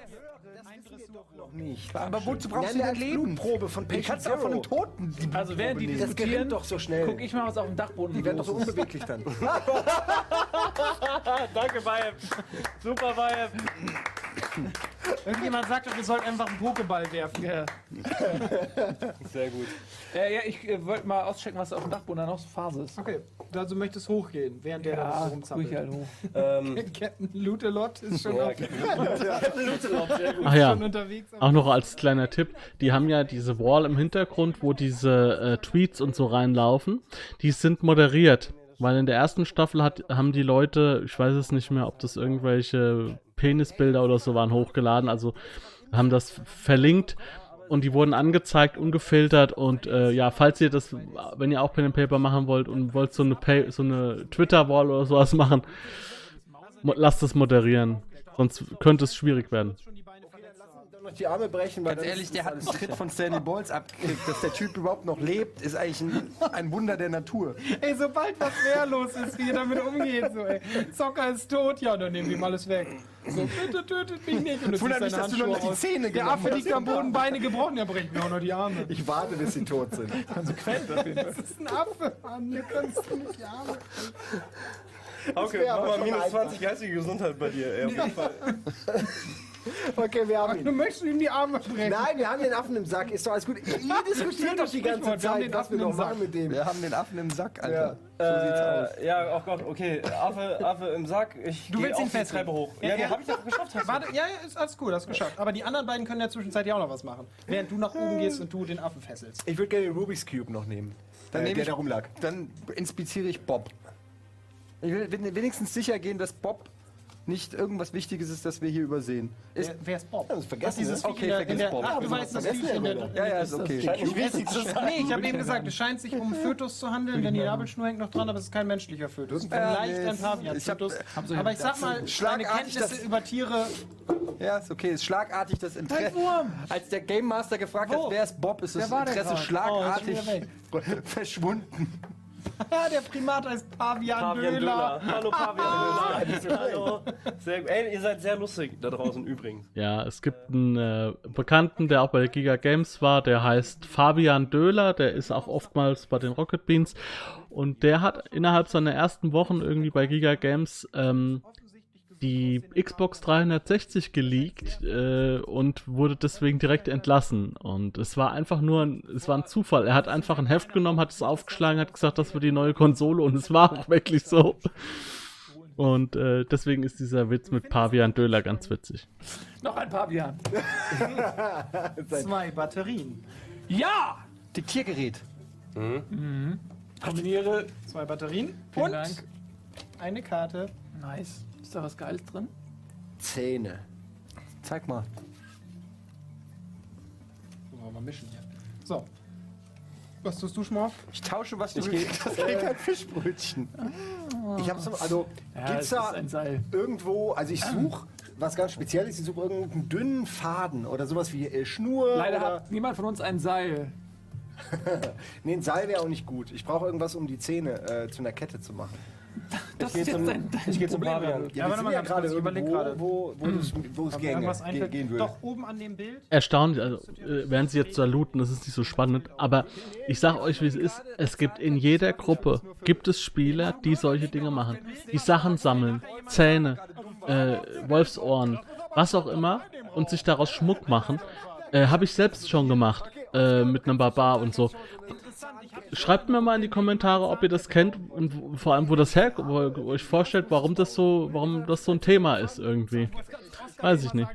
Nicht. Aber wozu brauchst Ja, du eine denn Leben? Blutprobe von Patient kannst auch von einem Toten die Also während die Das diskutieren, doch so schnell. guck ich mal, was auf dem Dachboden Die werden doch so unbeweglich dann. Danke, Bayeb. Super, Irgendjemand sagt doch, wir sollten einfach einen Pokéball werfen. Ja, Sehr gut. äh, ja ich äh, wollte mal auschecken, was auf dem Dachboden da noch so Phase ist. Okay, also möchtest hochgehen, während der da Ja, so ruhig rumzappelt. halt hoch. Ähm, Captain Lutelot ist schon, ja, auf, sehr gut. Ach ja, schon unterwegs. auch noch als kleiner Tipp, die haben ja diese Wall im Hintergrund, wo diese äh, Tweets und so reinlaufen, die sind moderiert. Weil in der ersten Staffel hat, haben die Leute, ich weiß es nicht mehr, ob das irgendwelche Penisbilder oder so waren, hochgeladen, also haben das verlinkt und die wurden angezeigt, ungefiltert und äh, ja, falls ihr das, wenn ihr auch Pen and Paper machen wollt und wollt so eine, so eine Twitter-Wall oder sowas machen, lasst es moderieren, sonst könnte es schwierig werden. schon die Beine verletzt haben. Dann noch die Arme brechen, weil Ganz ehrlich, der hat einen Tritt von Stanley Balls abgekriegt. Dass der Typ überhaupt noch lebt, ist eigentlich ein, ein Wunder der Natur. Ey, sobald was wehrlos ist, wie ihr damit umgeht, so, ey. Zocker ist tot, ja, dann nehmen wir ihm alles weg. So, bitte tötet mich nicht. Und du Wundert mich, dass du noch Handschuhe die. Zähne Der Affe liegt am Boden, Beine gebrochen, ja, brechen mir auch noch die Arme. Ich warte, bis sie tot sind. Konsequent auf jeden Fall. Das ist ein Affe, Mann, du kannst du nicht die Arme. Okay, mach aber mal minus einfach. 20 geistige Gesundheit bei dir. Ey, auf jeden Fall. Okay, wir haben Du ihn. möchtest ihm die Arme brechen. Nein, wir haben den Affen im Sack. Ist doch alles gut. Ihr diskutiert doch die ganze Sprichwort, wir haben den Zeit, was Affen wir im noch machen Sack. mit dem. Wir haben den Affen im Sack, Alter. Ja. So sieht's aus. Äh, ja, oh Gott, okay. Affe, Affe im Sack. Ich Du willst auf ihn die. Treppe hoch. Ja, Ja, ja. den hab ich doch geschafft. Hast du. Warte, ja, ja, ist alles cool, das ist geschafft. Aber die anderen beiden können in der Zwischenzeit ja auch noch was machen. Während du nach oben gehst und du den Affen fesselst. Ich würde gerne den Rubik's Cube noch nehmen. Dann äh, nehme der ich, da rumlag. Dann inspiziere ich Bob. Ich will wen- wenigstens sicher gehen, dass Bob nicht irgendwas Wichtiges ist, das wir hier übersehen. Ist, Wer, wer ist Bob? das vergessen dieses. Viech Okay, der, vergiss der, Bob. Ach, du weißt das Viech in der... ja, ja, ist okay. Scheint nicht wichtig zu sein. Nee, ich habe eben gesagt, es scheint sich um einen Fötus zu handeln, denn die Nabelschnur hängt noch dran, aber es ist kein menschlicher Fötus. Vielleicht nee, ein Pavian-Fötus. hab- Aber ich sag mal, deine Schlagartig Kenntnisse das- über Tiere... Ja, ist okay. Ist schlagartig das Interesse. Als der Game Master gefragt Wo? hat, wer ist Bob, ist das Interesse schlagartig Oh, verschwunden. Ah, der Primat heißt Pavian, Pavian Döler. Döler. Hallo Pavian Döler. Hallo. Sehr, gut. ey, ihr seid sehr lustig da draußen übrigens. Ja, es gibt einen äh, Bekannten, der auch bei der Giga Games war, der heißt Fabian Döhler, der ist auch oftmals bei den Rocket Beans und der hat innerhalb seiner ersten Wochen irgendwie bei Giga Games ähm, die Xbox 360 geleakt äh, und wurde deswegen direkt entlassen. Und es war einfach nur ein, es war ein Zufall. Er hat einfach ein Heft genommen, hat es aufgeschlagen, hat gesagt, das wird die neue Konsole und es war auch wirklich so. Und äh, deswegen ist dieser Witz mit Pavian Döhler ganz witzig. Noch ein Pavian. Zwei Batterien. Ja! Diktiergerät. Kombiniere. Zwei Batterien. Vielen und Dank. eine Karte. Nice. Ist da was Geiles drin? Zähne. Zeig mal. Wollen wir mal mischen hier. So. Was tust du, Schmorf? Ich tausche was du Ich gekriegt hast gegen ein Fischbrötchen. Ich habe so, also Ja, gibt's es da ist ein Seil. irgendwo, also ich suche was ganz Spezielles, ich suche irgendeinen dünnen Faden oder sowas wie äh, Schnur Leider oder hat niemand von uns ein Seil. nee, ein Seil wäre auch nicht gut. Ich brauche irgendwas, um die Zähne äh, zu einer Kette zu machen. Das geh ist jetzt dein, dein Ich gehe zum. Pavian. Ja, wir warte mal ja gerade ich überleg irgendwo, gerade. wo, wo, das- wo es gänge, einfällt. gehen würde. Doch, oben an dem Bild. erstaunlich, also äh, während sie jetzt saluten, das ist nicht so spannend, aber ich sag euch, wie es ist, es gibt in jeder Gruppe, gibt es Spieler, die solche Dinge machen, die Sachen sammeln, Zähne, äh, Wolfsohren, was auch immer und sich daraus Schmuck machen, äh, habe ich selbst schon gemacht, äh, mit einem Barbar und so. Schreibt mir mal in die Kommentare, ob ihr das kennt und vor allem, wo das her, wo ihr euch vorstellt, warum das so, warum das so ein Thema ist irgendwie. Weiß ich nicht.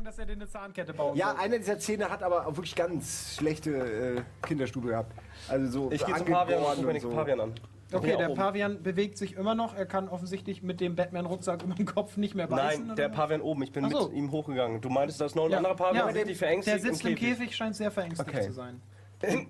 Ja, einer dieser Zähne hat aber auch wirklich ganz schlechte äh, Kinderstube gehabt. Also so Ich gehe zum Pavian und angeboren guck mir und den so. Pavian an. Okay, der. Pavian bewegt sich immer noch. Er kann offensichtlich mit dem Batman-Rucksack über dem Kopf nicht mehr beißen. Nein, der? Pavian oben. Ich bin so. mit ihm hochgegangen. Du meintest, da ist noch ein Ja, anderer Pavian, ja, der richtig verängstigt Der sitzt im Käfig, scheint sehr verängstigt Okay. zu sein.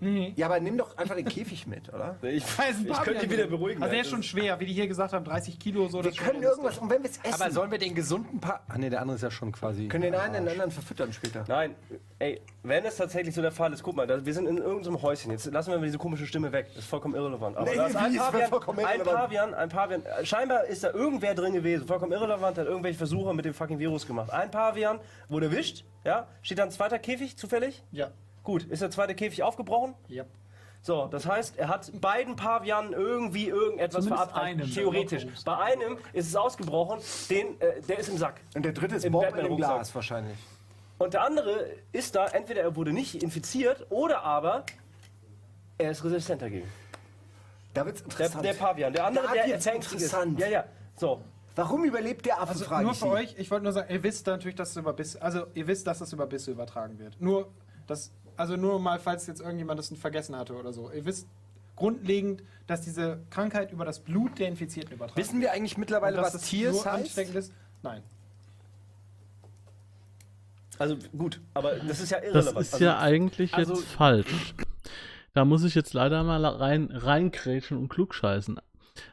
Nee. Ja, aber nimm doch einfach den Käfig mit, oder? Ich, ist ein ich könnte ihn wieder beruhigen. Also der ist schon schwer, wie die hier gesagt haben, 30 Kilo so. Wir können irgendwas, und wenn wir es essen, Aber sollen wir den gesunden Pa... Ah ne, der andere ist ja schon quasi... können den einen den anderen verfüttern später. Nein, ey, wenn es tatsächlich so der Fall ist, guck mal, da, wir sind in irgendeinem Häuschen. Jetzt lassen wir mal diese komische Stimme weg. Das ist vollkommen irrelevant. Aber Nee, da ist ein Pavian, vollkommen ein? Pavian, ein Pavian. Scheinbar ist da irgendwer drin gewesen. Vollkommen irrelevant, hat irgendwelche Versuche mit dem fucking Virus gemacht. Ein Pavian wurde erwischt, ja. Steht da ein zweiter Käfig zufällig? Ja. Gut, ist der zweite Käfig aufgebrochen? Ja. So, das heißt, er hat beiden Pavianen irgendwie irgendetwas Zumindest verabreicht. einem. Theoretisch. Bei einem ist es ausgebrochen, den, äh, der ist im Sack. Und der dritte ist Im Bob in dem Batman-Rucksack. Glas wahrscheinlich. Und der andere ist da, entweder er wurde nicht infiziert oder aber er ist resistent dagegen. Da wird's Der, interessant. der Pavian. Der andere, Da der wird's ist. interessant. Ja, ja. So. Warum überlebt der Affe, Also frage nur ich für Sie. euch, ich wollte nur sagen, ihr wisst natürlich, dass es über Bisse, also ihr wisst, dass das über Bisse übertragen wird. Nur, das, also nur mal, falls jetzt irgendjemand das vergessen hatte oder so. Ihr wisst grundlegend, dass diese Krankheit über das Blut der Infizierten übertragen Wissen wir eigentlich mittlerweile, was es Tiers heißt? ansteckend ist? Nein. Also gut, aber das ist ja Das irrelevant. ist also, ja eigentlich also- jetzt falsch. Da muss ich jetzt leider mal rein, reingrätschen und klugscheißen.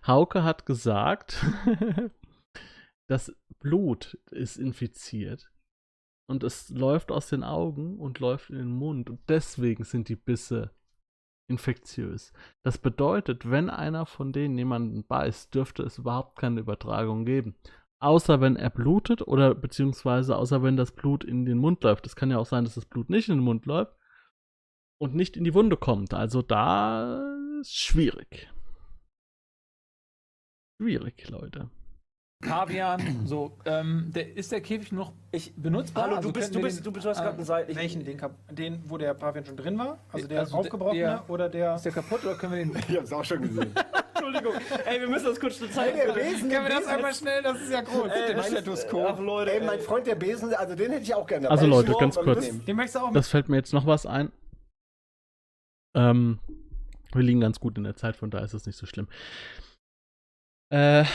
Hauke hat gesagt, das Blut ist infiziert und es läuft aus den Augen und läuft in den Mund und deswegen sind die Bisse infektiös. Das bedeutet, wenn einer von denen jemanden beißt, dürfte es überhaupt keine Übertragung geben. Außer wenn er blutet oder beziehungsweise außer wenn das Blut in den Mund läuft. Es kann ja auch sein, dass das Blut nicht in den Mund läuft und nicht in die Wunde kommt. Also da ist schwierig. Schwierig, Leute. Pavian, so, ähm, der, ist der Käfig noch Ich, benutzbar? hallo, Also du bist, du bist, den- du bist, du hast Ah, gerade einen Seil. Welchen? Den, den, wo der Pavian schon drin war? Also der Also aufgebrochene der- oder der. Ist der kaputt oder können wir den. Ich hab's auch schon gesehen. Entschuldigung. Ey, wir müssen das kurz schnell zeigen. der Besen, Können wir das einmal schnell? Das ist ja groß. Ey, mein. Ach, Leute, Ey, mein. Freund der Besen, also den hätte ich auch gerne. Also. Leute, ganz kurz. Den möchtest du auch mit. Das fällt mir jetzt noch was ein. Ähm, wir liegen ganz gut in der Zeit, von daher ist es nicht so schlimm. Äh,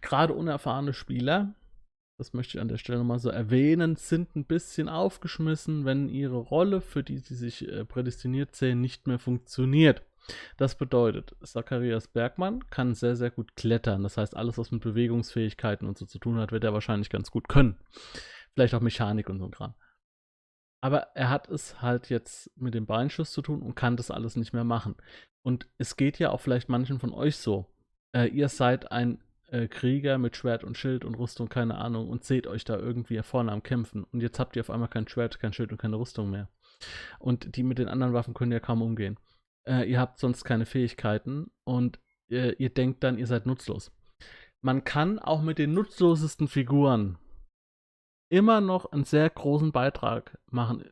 Gerade unerfahrene Spieler, das möchte ich an der Stelle nochmal so erwähnen, sind ein bisschen aufgeschmissen, wenn ihre Rolle, für die sie sich äh, prädestiniert sehen, nicht mehr funktioniert. Das bedeutet, Zacharias Bergmann kann sehr, sehr gut klettern. Das heißt, alles, was mit Bewegungsfähigkeiten und so zu tun hat, wird er wahrscheinlich ganz gut können. Vielleicht auch Mechanik und so ein Kram. Aber er hat es halt jetzt mit dem Beinschuss zu tun und kann das alles nicht mehr machen. Und es geht ja auch vielleicht manchen von euch so. Äh, ihr seid ein äh, Krieger mit Schwert und Schild und Rüstung, keine Ahnung, und seht euch da irgendwie vorne am Kämpfen. Und jetzt habt ihr auf einmal kein Schwert, kein Schild und keine Rüstung mehr. Und die mit den anderen Waffen können ja kaum umgehen. Äh, ihr habt sonst keine Fähigkeiten und äh, ihr denkt dann, ihr seid nutzlos. Man kann auch mit den nutzlosesten Figuren immer noch einen sehr großen Beitrag machen.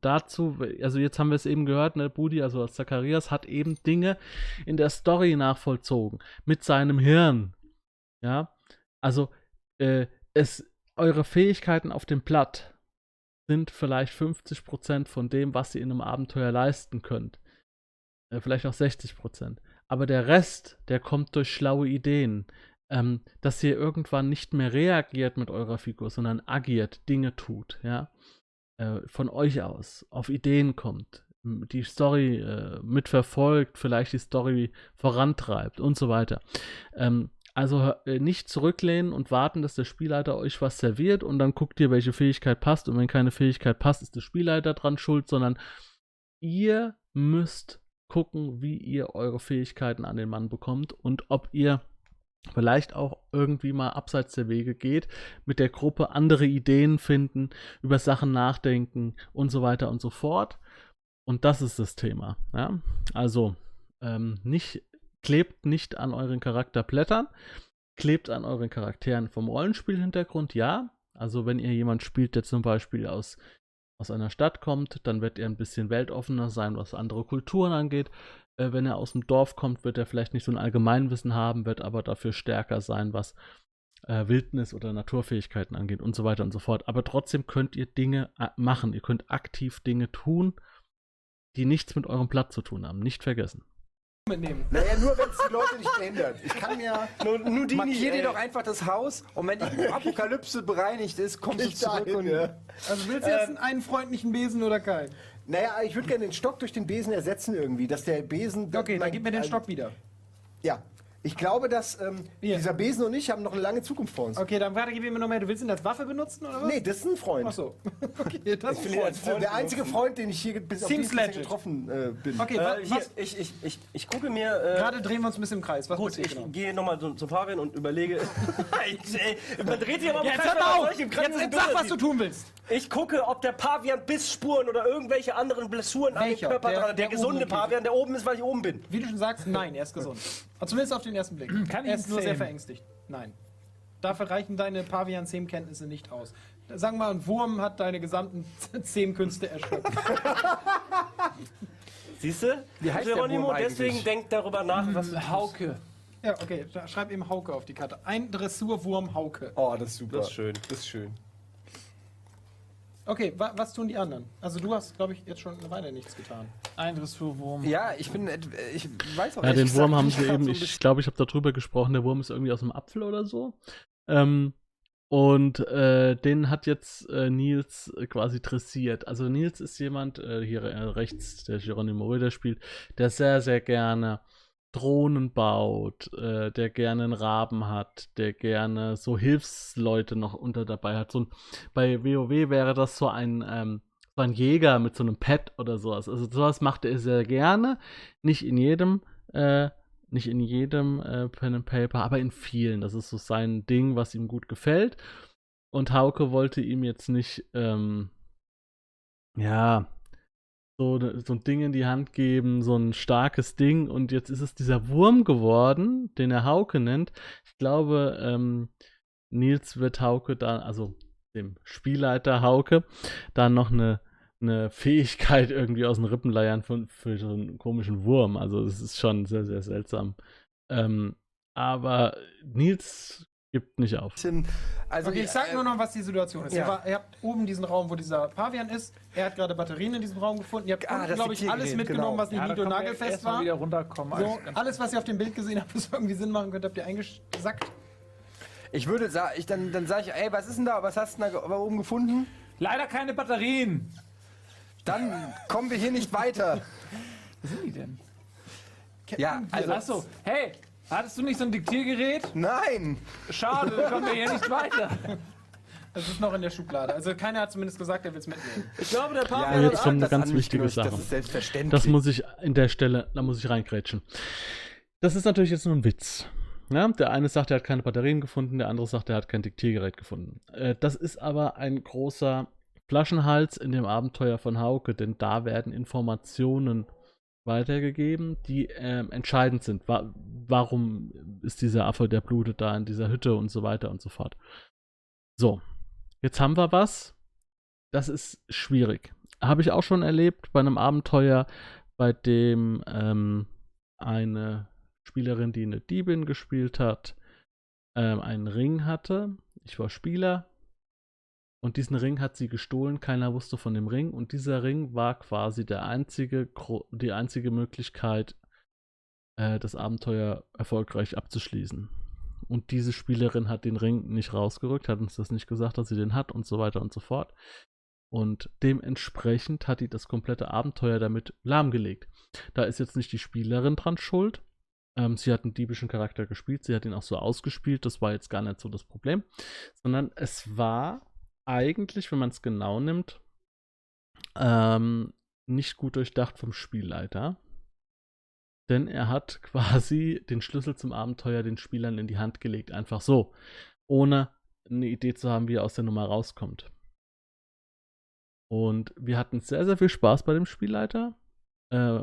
Dazu, also jetzt haben wir es eben gehört, ne, Budi, also Zacharias hat eben Dinge in der Story nachvollzogen mit seinem Hirn. Ja, also äh, es, eure Fähigkeiten auf dem Blatt sind vielleicht 50% von dem, was ihr in einem Abenteuer leisten könnt. Äh, vielleicht auch 60%. Aber der Rest, der kommt durch schlaue Ideen. Ähm, dass ihr irgendwann nicht mehr reagiert mit eurer Figur, sondern agiert, Dinge tut, ja. Äh, von euch aus, auf Ideen kommt, die Story äh, mitverfolgt, vielleicht die Story vorantreibt und so weiter. Ähm, also äh, nicht zurücklehnen und warten, dass der Spielleiter euch was serviert und dann guckt ihr, welche Fähigkeit passt. Und wenn keine Fähigkeit passt, ist der Spielleiter dran schuld, sondern ihr müsst gucken, wie ihr eure Fähigkeiten an den Mann bekommt und ob ihr vielleicht auch irgendwie mal abseits der Wege geht, mit der Gruppe andere Ideen finden, über Sachen nachdenken und so weiter und so fort. Und das ist das Thema. Ja? Also ähm, nicht, klebt nicht an euren Charakterblättern, klebt an euren Charakteren vom Rollenspielhintergrund, ja. Also wenn ihr jemand spielt, der zum Beispiel aus, aus einer Stadt kommt, dann wird er ein bisschen weltoffener sein, was andere Kulturen angeht. Äh, wenn er aus dem Dorf kommt, wird er vielleicht nicht so ein Allgemeinwissen haben, wird aber dafür stärker sein, was äh, Wildnis oder Naturfähigkeiten angeht und so weiter und so fort. Aber trotzdem könnt ihr Dinge äh, machen. Ihr könnt aktiv Dinge tun, die nichts mit eurem Blatt zu tun haben. Nicht vergessen. Mitnehmen. Naja, nur wenn es die Leute nicht behindert. Ich kann mir Nur, nur die Markier dir doch einfach das Haus und wenn die Apokalypse bereinigt ist, kommst du nicht zurück dahin, und ja. Also willst du jetzt einen freundlichen Besen oder keinen? Naja, ich würde gerne den Stock durch den Besen ersetzen irgendwie, dass der Besen... Okay, dann mein- gib mir den Stock wieder. Ja. Ich glaube, dass ähm, Hier. dieser Besen und ich haben noch eine lange Zukunft vor uns. Okay, dann warte, gib mir noch mehr. Du willst ihn als Waffe benutzen oder was? Nee, das ist ein Freund. Ach so. Okay, das ist finde ihn ein Freund. Freund der einzige Freund, den ich hier bis auf Seems diesen bisher legit. getroffen äh, bin. Okay, wa- Äh, hier, was? ich, ich, ich, ich gucke mir. Äh, Gerade drehen wir uns ein bisschen im Kreis. Was Gut, passiert ich genau? gehe nochmal zum, zum Fabian und überlege. Ey, ey, man dreht sich aber Jetzt Kreis, hör mal auf! solche Jetzt sag, was sieht. du tun willst. Ich gucke, ob der Pavian Bissspuren oder irgendwelche anderen Blessuren an dem Welcher? Körper Der- dran hat. Der, der gesunde im Pavian, der oben ist, weil ich oben bin. Wie du schon sagst, nein, er ist gesund. Aber zumindest auf den ersten Blick. Kann er ist nur sehr verängstigt. Nein. Dafür reichen deine Pavian-Zähmkenntnisse nicht aus. Sagen wir mal, ein Wurm hat deine gesamten Zähmkünste erschöpft. Siehst du? Wie heißt der Geronimo, Wurm deswegen denkt darüber nach, was. Hauke. ja, okay, schreib eben Hauke auf die Karte. Ein Dressurwurm Hauke. Oh, das ist super. Das ist schön. Das ist schön. Okay, wa was tun die anderen? Also du hast, glaube ich, jetzt schon eine Weile nichts getan. Ein Dressurwurm. Ja, ich bin, et- ich weiß auch Ja, den gesagt Wurm haben sie eben, so ich glaube, ich habe darüber gesprochen, der Wurm ist irgendwie aus dem Apfel oder so. Ähm, und äh, den hat jetzt äh, Nils äh, quasi dressiert. Also Nils ist jemand, äh, hier äh, rechts, der Geronimo Ritter spielt, der sehr, sehr gerne Drohnen baut, äh, der gerne einen Raben hat, der gerne so Hilfsleute noch unter dabei hat. So ein, bei WoW wäre das so ein, ähm, so ein Jäger mit so einem Pet oder sowas. Also sowas macht er sehr gerne. Nicht in jedem, äh, nicht in jedem äh, Pen and Paper, aber in vielen. Das ist so sein Ding, was ihm gut gefällt. Und Hauke wollte ihm jetzt nicht, ähm, ja, so, ne- so ein Ding in die Hand geben, so ein starkes Ding. Und jetzt ist es dieser Wurm geworden, den er Hauke nennt. Ich glaube, ähm, Nils wird Hauke dann, also dem Spielleiter Hauke, dann noch eine, eine Fähigkeit irgendwie aus den Rippen leiern von, für so einen komischen Wurm. Also das ist schon sehr, sehr seltsam. Ähm, aber Nils gibt nicht auf. Also Okay, ich sag äh, nur noch, was die Situation ist. ja. Ihr, war, ihr habt oben diesen Raum, wo dieser Pavian ist. Er hat gerade Batterien in diesem Raum gefunden. Ihr habt, Ah, glaube ich, alles Diktiergerät, mitgenommen, genau. was nicht Ja, nied- und nagelfest war. wieder runterkommen. So, Alles alles, was ihr auf dem Bild gesehen habt, das irgendwie Sinn machen könnte, habt ihr eingesackt. Ich würde sagen, ich, dann, dann sage ich, ey, was ist denn da? Was hast du denn da oben gefunden? Leider keine Batterien. Dann kommen wir hier nicht weiter. Was sind die denn? Ja, also. Achso, hey, hattest du nicht so ein Diktiergerät? Nein! Schade, dann kommen wir hier nicht weiter. Das ist noch in der Schublade. Also keiner hat zumindest gesagt, er will es mitnehmen. Ich glaube, der Ja, Pavian jetzt hat kommt eine das ganz wichtige Sache. Das ist selbstverständlich. Das muss ich in der Stelle, da muss ich reingrätschen. Das ist natürlich jetzt nur ein Witz. Ja, der eine sagt, er hat keine Batterien gefunden, der andere sagt, er hat kein Diktiergerät gefunden. Äh, das ist aber ein großer Flaschenhals in dem Abenteuer von Hauke, denn da werden Informationen weitergegeben, die ähm, entscheidend sind. Wa warum ist dieser Affe, der blutet da in dieser Hütte und so weiter und so fort. So, jetzt haben wir was. Das ist schwierig. Habe ich auch schon erlebt bei einem Abenteuer, bei dem ähm, eine Spielerin, die eine Diebin gespielt hat, ähm, einen Ring hatte. Ich war Spieler. Und diesen Ring hat sie gestohlen, keiner wusste von dem Ring. Und dieser Ring war quasi der einzige, die einzige Möglichkeit, äh, das Abenteuer erfolgreich abzuschließen. Und diese Spielerin hat den Ring nicht rausgerückt, hat uns das nicht gesagt, dass sie den hat und so weiter und so fort. Und dementsprechend hat die das komplette Abenteuer damit lahmgelegt. Da ist jetzt nicht die Spielerin dran schuld. Ähm, sie hat einen diebischen Charakter gespielt, sie hat ihn auch so ausgespielt, das war jetzt gar nicht so das Problem. Sondern es war eigentlich, wenn man es genau nimmt, ähm, nicht gut durchdacht vom Spielleiter. Denn er hat quasi den Schlüssel zum Abenteuer den Spielern in die Hand gelegt, einfach so, ohne eine Idee zu haben, wie er aus der Nummer rauskommt. Und wir hatten sehr, sehr viel Spaß bei dem Spielleiter. Äh,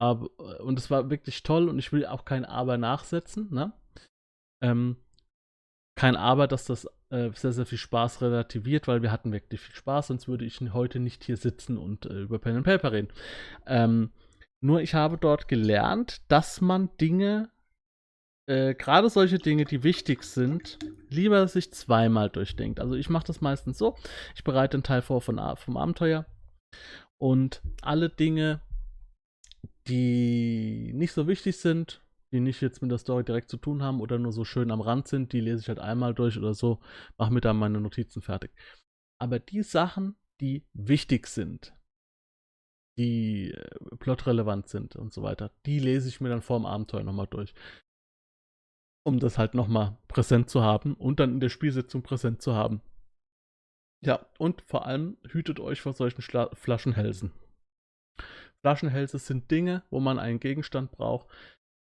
aber, und es war wirklich toll und ich will auch kein Aber nachsetzen. Ne? Ähm, kein Aber, dass das äh, sehr, sehr viel Spaß relativiert, weil wir hatten wirklich viel Spaß, sonst würde ich heute nicht hier sitzen und äh, über Pen and Paper reden. Ähm, nur ich habe dort gelernt, dass man Dinge, äh, gerade solche Dinge, die wichtig sind, lieber sich zweimal durchdenkt. Also ich mache das meistens so, ich bereite einen Teil vor von, vom Abenteuer und alle Dinge, die nicht so wichtig sind, die nicht jetzt mit der Story direkt zu tun haben oder nur so schön am Rand sind, die lese ich halt einmal durch oder so, mache mir dann meine Notizen fertig. Aber die Sachen, die wichtig sind, die äh, plotrelevant sind und so weiter, die lese ich mir dann vor dem Abenteuer nochmal durch. Um das halt nochmal präsent zu haben und dann in der Spielsitzung präsent zu haben. Ja, und vor allem hütet euch vor solchen Schla Flaschenhälsen. Flaschenhälse sind Dinge, wo man einen Gegenstand braucht,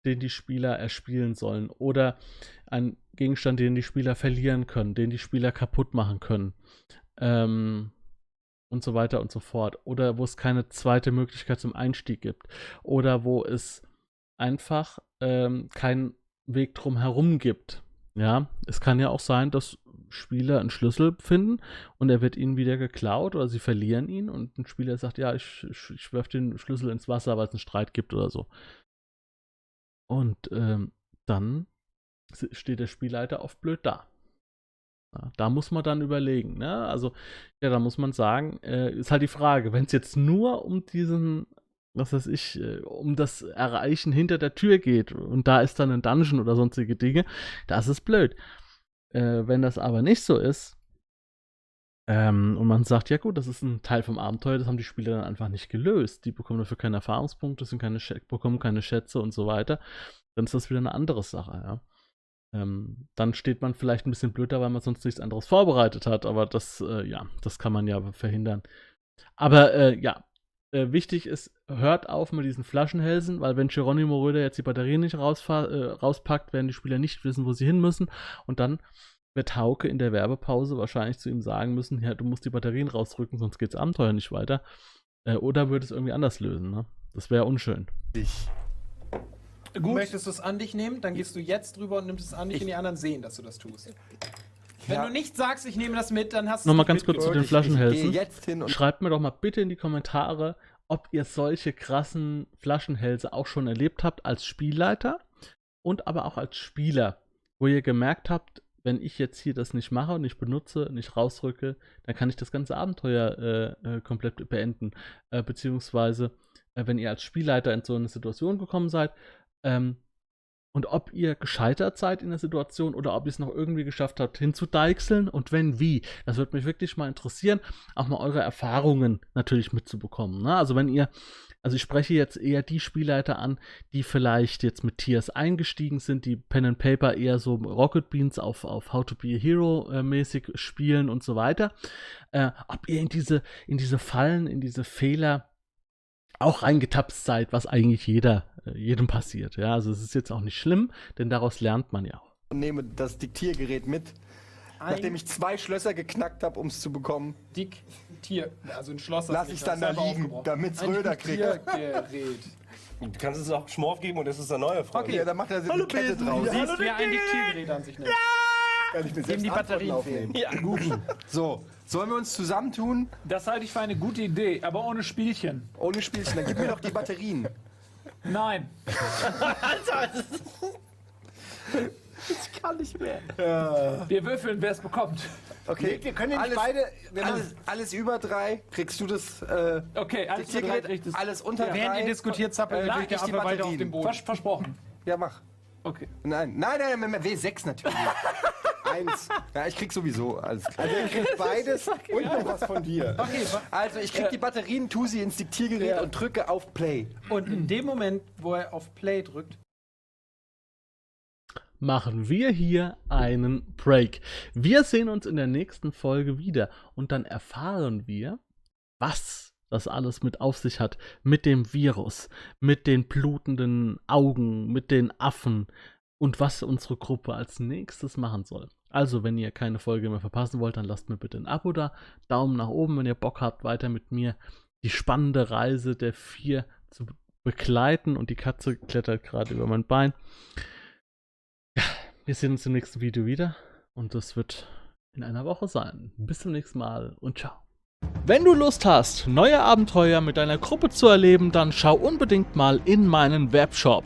den die Spieler erspielen sollen. Oder einen Gegenstand, den die Spieler verlieren können, den die Spieler kaputt machen können. Ähm, und so weiter und so fort. Oder wo es keine zweite Möglichkeit zum Einstieg gibt. Oder wo es einfach ähm, keinen Weg drum herum gibt. Ja, es kann ja auch sein, dass Spieler einen Schlüssel finden und er wird ihnen wieder geklaut oder sie verlieren ihn und ein Spieler sagt, ja, ich, ich, ich werfe den Schlüssel ins Wasser, weil es einen Streit gibt oder so. Und ähm, dann steht der Spielleiter oft blöd da. Ja, da muss man dann überlegen. Ne? Also, ja, da muss man sagen, äh, ist halt die Frage, wenn es jetzt nur um diesen, was weiß ich, äh, um das Erreichen hinter der Tür geht und da ist dann ein Dungeon oder sonstige Dinge, das ist blöd. Äh, wenn das aber nicht so ist, ähm, und man sagt, ja gut, das ist ein Teil vom Abenteuer, das haben die Spieler dann einfach nicht gelöst. Die bekommen dafür keine Erfahrungspunkte, sind keine bekommen keine Schätze und so weiter. Dann ist das wieder eine andere Sache, ja. Ähm, dann steht man vielleicht ein bisschen blöder, weil man sonst nichts anderes vorbereitet hat, aber das, äh, ja, das kann man ja verhindern. Aber äh, ja, äh, wichtig ist, hört auf mit diesen Flaschenhälsen, weil wenn Geronimo Röder jetzt die Batterien nicht äh, rauspackt, werden die Spieler nicht wissen, wo sie hin müssen und dann wird Hauke in der Werbepause wahrscheinlich zu ihm sagen müssen, ja, du musst die Batterien rausrücken, sonst geht's Abenteuer nicht weiter. Äh, oder würde es irgendwie anders lösen, ne? Das wäre unschön. Ich. Möchtest du es an dich nehmen, dann gehst du jetzt drüber und nimmst es an dich Ich- und die anderen sehen, dass du das tust. Wenn Ja. du nicht sagst, ich nehme das mit, dann hast du Nochmal ganz kurz zu den. Flaschenhälsen. Ich gehe jetzt hin und Schreibt mir doch mal bitte in die Kommentare, ob ihr solche krassen Flaschenhälse auch schon erlebt habt als Spielleiter und aber auch als Spieler, wo ihr gemerkt habt, wenn ich jetzt hier das nicht mache nicht benutze, nicht rausrücke, dann kann ich das ganze Abenteuer äh, äh, komplett beenden. Äh, beziehungsweise, äh, wenn ihr als Spielleiter in so eine Situation gekommen seid, ähm, und ob ihr gescheitert seid in der Situation oder ob ihr es noch irgendwie geschafft habt, hinzudeichseln und wenn, wie. Das würde mich wirklich mal interessieren, auch mal eure Erfahrungen natürlich mitzubekommen. Ne? Also wenn ihr, also ich spreche jetzt eher die Spielleiter an, die vielleicht jetzt mit Tiers eingestiegen sind, die Pen and Paper eher so Rocket Beans auf, auf How to be a Hero äh, mäßig spielen und so weiter. Äh, ob ihr in diese, in diese Fallen, in diese Fehler auch reingetapst seid, was eigentlich jeder, jedem passiert. Ja, also es ist jetzt auch nicht schlimm, denn daraus lernt man ja auch. nehme das Diktiergerät mit. Nachdem ich zwei Schlösser geknackt habe, um es zu bekommen, Diktier. Also ein Schloss. lasse ich es dann da liegen, damit es Röder kriegt. Diktiergerät. Du kannst es auch Schmorf geben und das ist der neue Freund. Okay, dann macht er eine Kette draus. Ja. Siehst, wer ein Diktiergerät an sich nimmt. Kann ich mir Dem selbst die Batterien aufnehmen. fehlen. So, sollen wir uns zusammentun? Das halte ich für eine gute Idee, aber ohne Spielchen. Ohne Spielchen. Dann gib mir doch die Batterien. Nein. Ich kann nicht mehr. Wir würfeln, wer es bekommt. Okay, Wir können ja nicht alles, beide. Alles, alles über drei. Kriegst du das äh, Okay, alles für drei. Alles unter Während drei? ihr diskutiert, zappelt Äh, ich die weiter auf dem Boden. Vers versprochen. Ja, mach. Okay. Nein, nein, nein, nein, W6 natürlich. Eins. Ja, ich krieg sowieso alles klar. Also ihr kriegt beides und noch was von dir. Okay, wa- Also, ich krieg die Batterien, tu sie ins Diktiergerät Ja. und drücke auf Play. und in dem Moment, wo er auf Play drückt, machen wir hier einen Break. Wir sehen uns in der nächsten Folge wieder und dann erfahren wir, was das alles mit auf sich hat. Mit dem Virus, mit den blutenden Augen, mit den Affen und was unsere Gruppe als nächstes machen soll. Also, wenn ihr keine Folge mehr verpassen wollt, dann lasst mir bitte ein Abo da. Daumen nach oben, wenn ihr Bock habt, weiter mit mir die spannende Reise der vier zu begleiten. Und die Katze klettert gerade über mein Bein. Wir sehen uns im nächsten Video wieder und das wird in einer Woche sein. Bis zum nächsten Mal und ciao. Wenn du Lust hast, neue Abenteuer mit deiner Gruppe zu erleben, dann schau unbedingt mal in meinen Webshop